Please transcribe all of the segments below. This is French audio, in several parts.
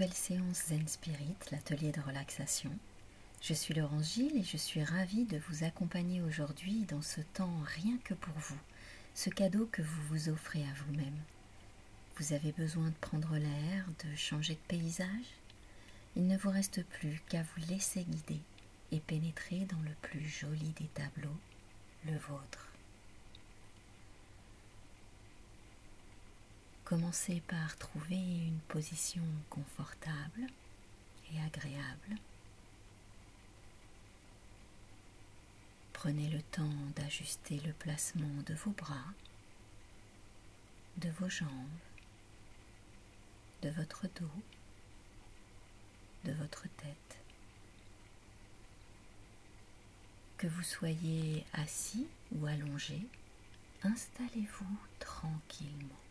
nouvelle séance Zen Spirit, l'atelier de relaxation. Je suis Laurence Gilles et je suis ravie de vous accompagner aujourd'hui dans ce temps rien que pour vous, ce cadeau que vous vous offrez à vous-même. Vous avez besoin de prendre l'air, de changer de paysage? Il ne vous reste plus qu'à vous laisser guider et pénétrer dans le plus joli des tableaux, le vôtre. Commencez par trouver une position confortable et agréable. Prenez le temps d'ajuster le placement de vos bras, de vos jambes, de votre dos, de votre tête. Que vous soyez assis ou allongé, installez-vous tranquillement.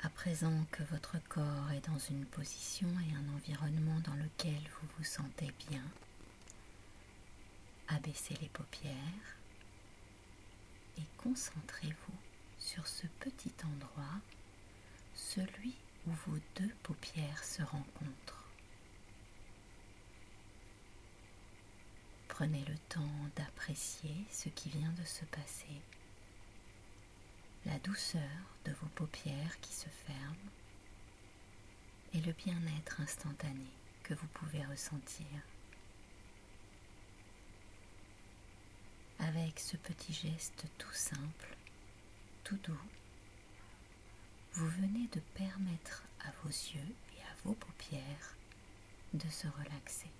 À présent que votre corps est dans une position et un environnement dans lequel vous vous sentez bien, abaissez les paupières et concentrez-vous sur ce petit endroit, celui où vos deux paupières se rencontrent. Prenez le temps d'apprécier ce qui vient de se passer la douceur de vos paupières qui se ferment et le bien-être instantané que vous pouvez ressentir. Avec ce petit geste tout simple, tout doux, vous venez de permettre à vos yeux et à vos paupières de se relaxer.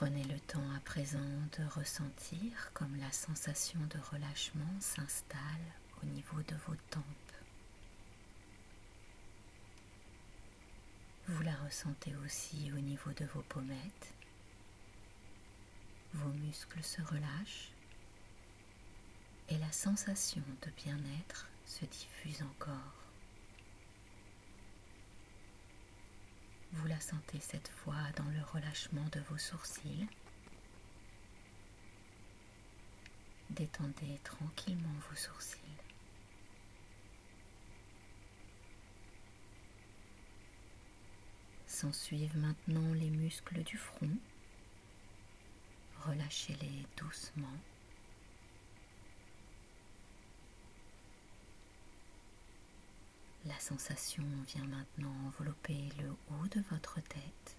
Prenez le temps à présent de ressentir comme la sensation de relâchement s'installe au niveau de vos tempes. Vous la ressentez aussi au niveau de vos pommettes. Vos muscles se relâchent et la sensation de bien-être se diffuse encore. Vous la sentez cette fois dans le relâchement de vos sourcils. Détendez tranquillement vos sourcils. S'ensuivent maintenant les muscles du front. Relâchez-les doucement. La sensation vient maintenant envelopper le haut de votre tête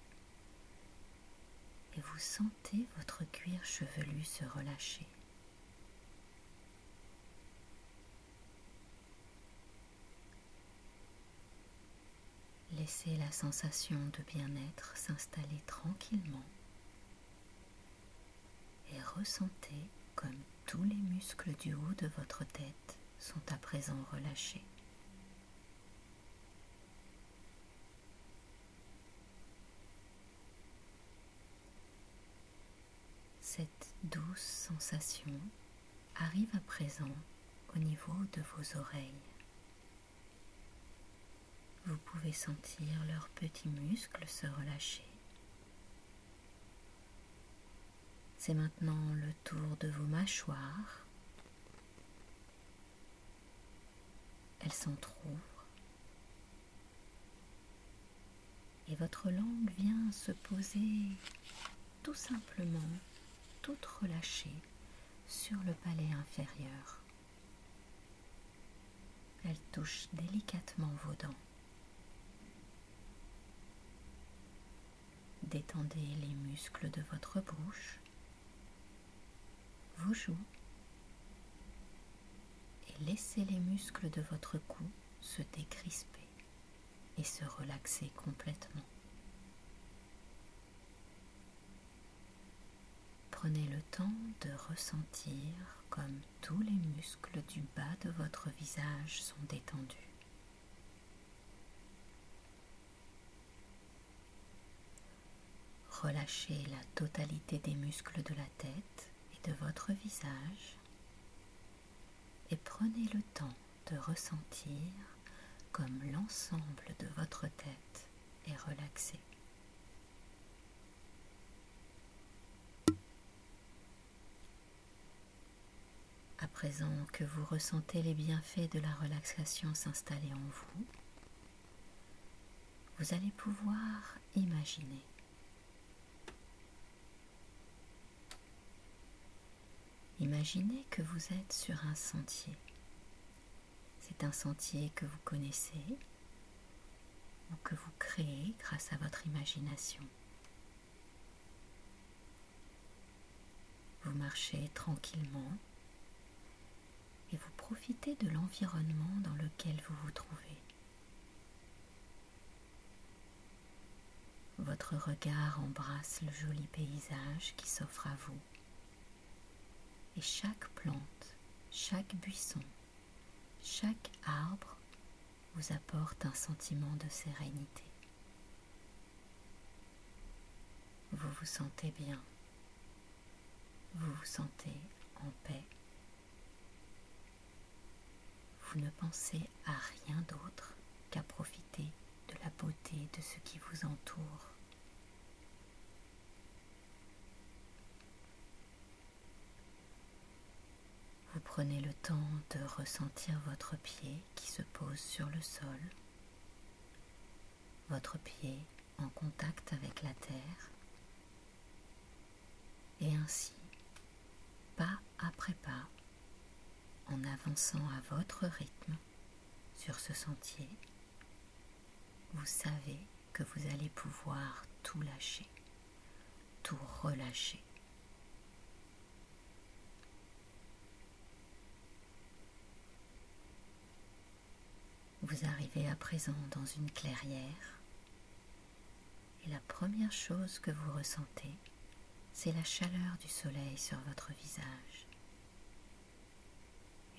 et vous sentez votre cuir chevelu se relâcher. Laissez la sensation de bien-être s'installer tranquillement et ressentez comme tous les muscles du haut de votre tête sont à présent relâchés. Cette douce sensation arrive à présent au niveau de vos oreilles. Vous pouvez sentir leurs petits muscles se relâcher. C'est maintenant le tour de vos mâchoires. Elles s'entr'ouvrent et votre langue vient se poser tout simplement toute relâchée sur le palais inférieur. Elle touche délicatement vos dents. Détendez les muscles de votre bouche, vos joues et laissez les muscles de votre cou se décrisper et se relaxer complètement. Prenez le temps de ressentir comme tous les muscles du bas de votre visage sont détendus. Relâchez la totalité des muscles de la tête et de votre visage et prenez le temps de ressentir comme l'ensemble de votre tête est relaxé. Présent que vous ressentez les bienfaits de la relaxation s'installer en vous, vous allez pouvoir imaginer. Imaginez que vous êtes sur un sentier. C'est un sentier que vous connaissez ou que vous créez grâce à votre imagination. Vous marchez tranquillement et vous profitez de l'environnement dans lequel vous vous trouvez. Votre regard embrasse le joli paysage qui s'offre à vous. Et chaque plante, chaque buisson, chaque arbre vous apporte un sentiment de sérénité. Vous vous sentez bien. Vous vous sentez en paix. Vous ne pensez à rien d'autre qu'à profiter de la beauté de ce qui vous entoure. Vous prenez le temps de ressentir votre pied qui se pose sur le sol, votre pied en contact avec la terre, et ainsi, pas après pas, en avançant à votre rythme sur ce sentier, vous savez que vous allez pouvoir tout lâcher, tout relâcher. Vous arrivez à présent dans une clairière et la première chose que vous ressentez, c'est la chaleur du soleil sur votre visage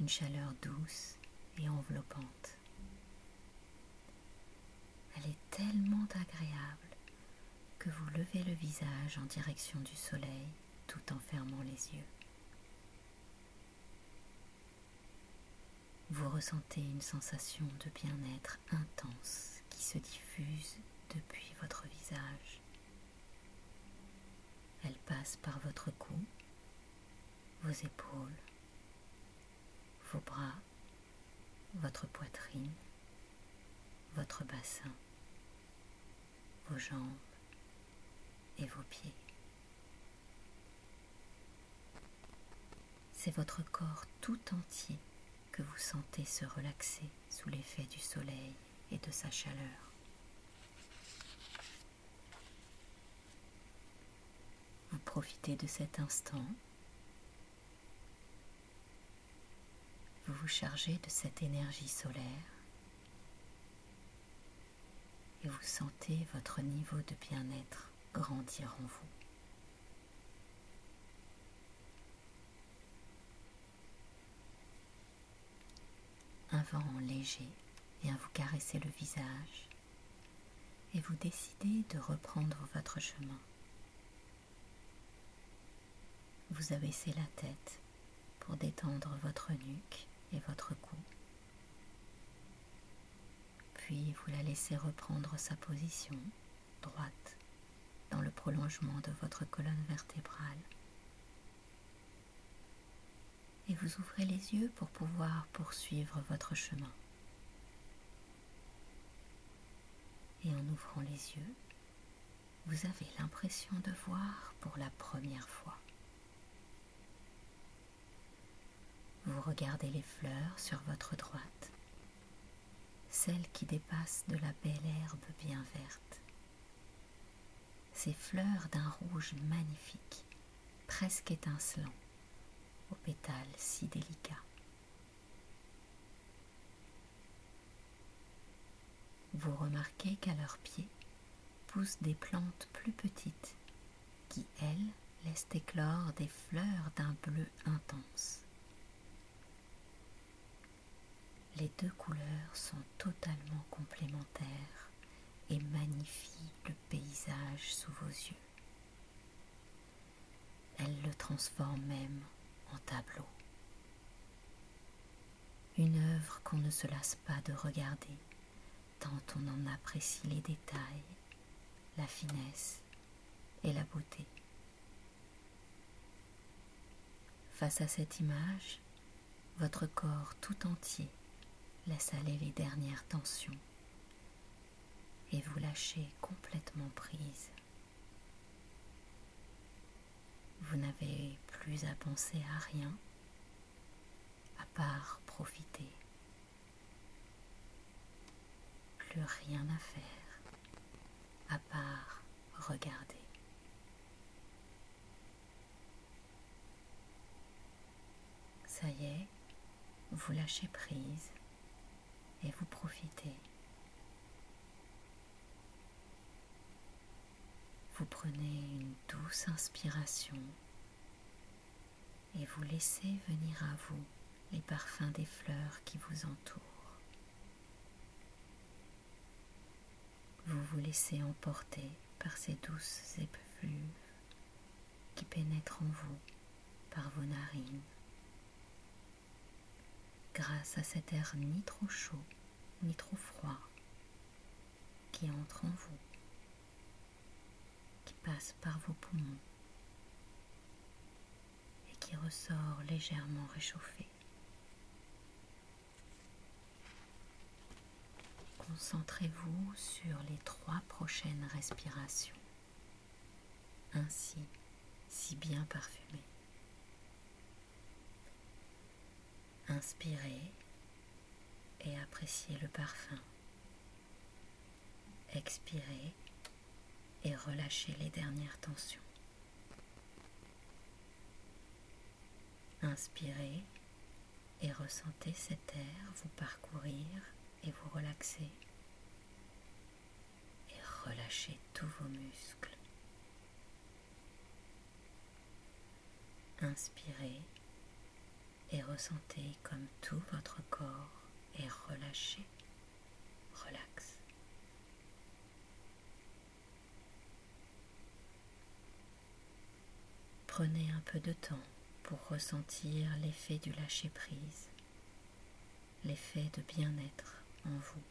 une chaleur douce et enveloppante. Elle est tellement agréable que vous levez le visage en direction du soleil tout en fermant les yeux. Vous ressentez une sensation de bien-être intense qui se diffuse depuis votre visage. Elle passe par votre cou, vos épaules, vos bras, votre poitrine, votre bassin, vos jambes et vos pieds. C'est votre corps tout entier que vous sentez se relaxer sous l'effet du soleil et de sa chaleur. Profitez de cet instant vous vous chargez de cette énergie solaire et vous sentez votre niveau de bien-être grandir en vous. Un vent léger vient vous caresser le visage et vous décidez de reprendre votre chemin. Vous abaissez la tête pour détendre votre nuque votre cou. Puis vous la laissez reprendre sa position droite dans le prolongement de votre colonne vertébrale. Et vous ouvrez les yeux pour pouvoir poursuivre votre chemin. Et en ouvrant les yeux, vous avez l'impression de voir pour la première fois. Vous regardez les fleurs sur votre droite, celles qui dépassent de la belle herbe bien verte. Ces fleurs d'un rouge magnifique, presque étincelant, aux pétales si délicats. Vous remarquez qu'à leurs pieds poussent des plantes plus petites qui, elles, laissent éclore des fleurs d'un bleu intense. Les deux couleurs sont totalement complémentaires et magnifient le paysage sous vos yeux. Elles le transforment même en tableau. Une œuvre qu'on ne se lasse pas de regarder, tant on en apprécie les détails, la finesse et la beauté. Face à cette image, votre corps tout entier laisse aller les dernières tensions et vous lâchez complètement prise. Vous n'avez plus à penser à rien à part profiter. Plus rien à faire à part regarder. Ça y est, vous lâchez prise et vous profitez. Vous prenez une douce inspiration et vous laissez venir à vous les parfums des fleurs qui vous entourent. Vous vous laissez emporter par ces douces effluves qui pénètrent en vous par vos narines. Grâce à cet air ni trop chaud ni trop froid qui entre en vous, qui passe par vos poumons et qui ressort légèrement réchauffé. Concentrez-vous sur les trois prochaines respirations, ainsi si bien parfumées. Inspirez et appréciez le parfum. Expirez et relâchez les dernières tensions. Inspirez et ressentez cet air vous parcourir et vous relaxez et relâchez tous vos muscles. Inspirez et ressentez comme tout votre corps est relâché, relax. Prenez un peu de temps pour ressentir l'effet du lâcher-prise, l'effet de bien-être en vous.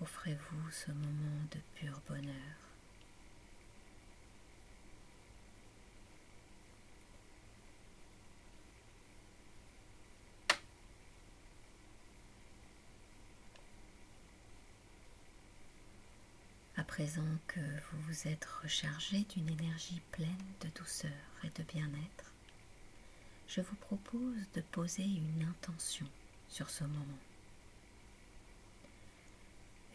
Offrez-vous ce moment de pur bonheur. À présent que vous vous êtes rechargé d'une énergie pleine de douceur et de bien-être, je vous propose de poser une intention sur ce moment.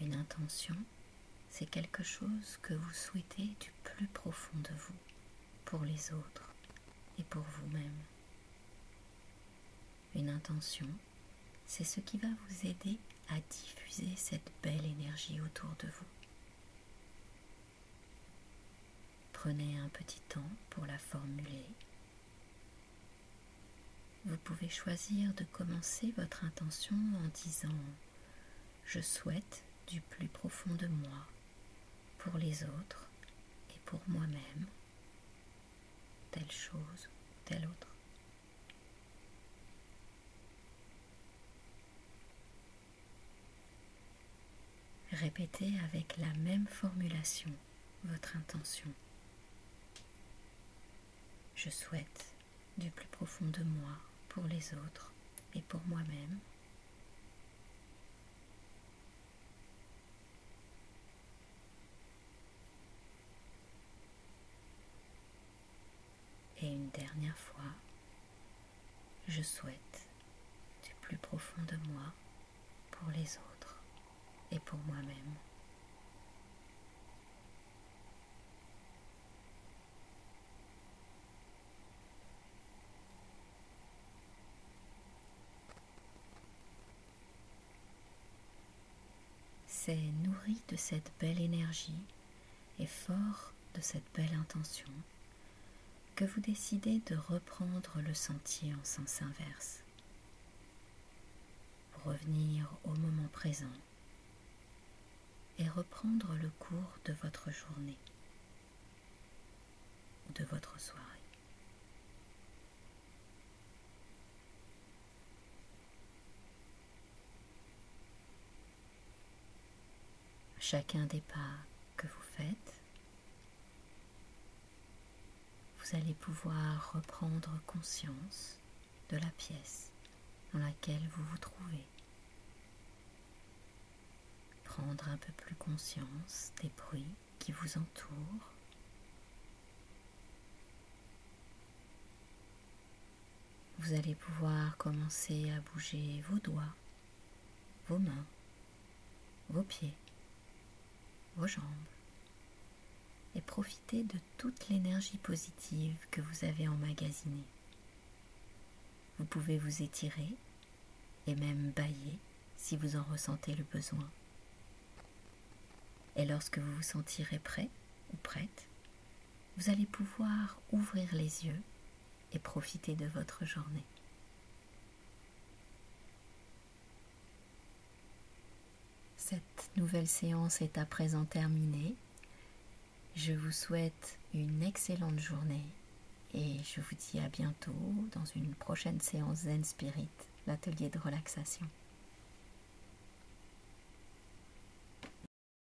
Une intention, c'est quelque chose que vous souhaitez du plus profond de vous, pour les autres et pour vous-même. Une intention, c'est ce qui va vous aider à diffuser cette belle énergie autour de vous. Prenez un petit temps pour la formuler vous pouvez choisir de commencer votre intention en disant Je souhaite du plus profond de moi, pour les autres et pour moi-même, telle chose, telle autre. Répétez avec la même formulation votre intention. Je souhaite du plus profond de moi pour les autres et pour moi-même. Et une dernière fois, je souhaite du plus profond de moi pour les autres et pour moi-même. c'est de cette belle énergie et fort de cette belle intention que vous décidez de reprendre le sentier en sens inverse pour revenir au moment présent et reprendre le cours de votre journée ou de votre soirée. Chacun des pas que vous faites, vous allez pouvoir reprendre conscience de la pièce dans laquelle vous vous trouvez. Prendre un peu plus conscience des bruits qui vous entourent. Vous allez pouvoir commencer à bouger vos doigts, vos mains, vos pieds, vos jambes et profiter de toute l'énergie positive que vous avez emmagasinée. Vous pouvez vous étirer et même bailler si vous en ressentez le besoin. Et lorsque vous vous sentirez prêt ou prête, vous allez pouvoir ouvrir les yeux et profiter de votre journée. Nouvelle séance est à présent terminée. Je vous souhaite une excellente journée et je vous dis à bientôt dans une prochaine séance Zen Spirit, l'atelier de relaxation.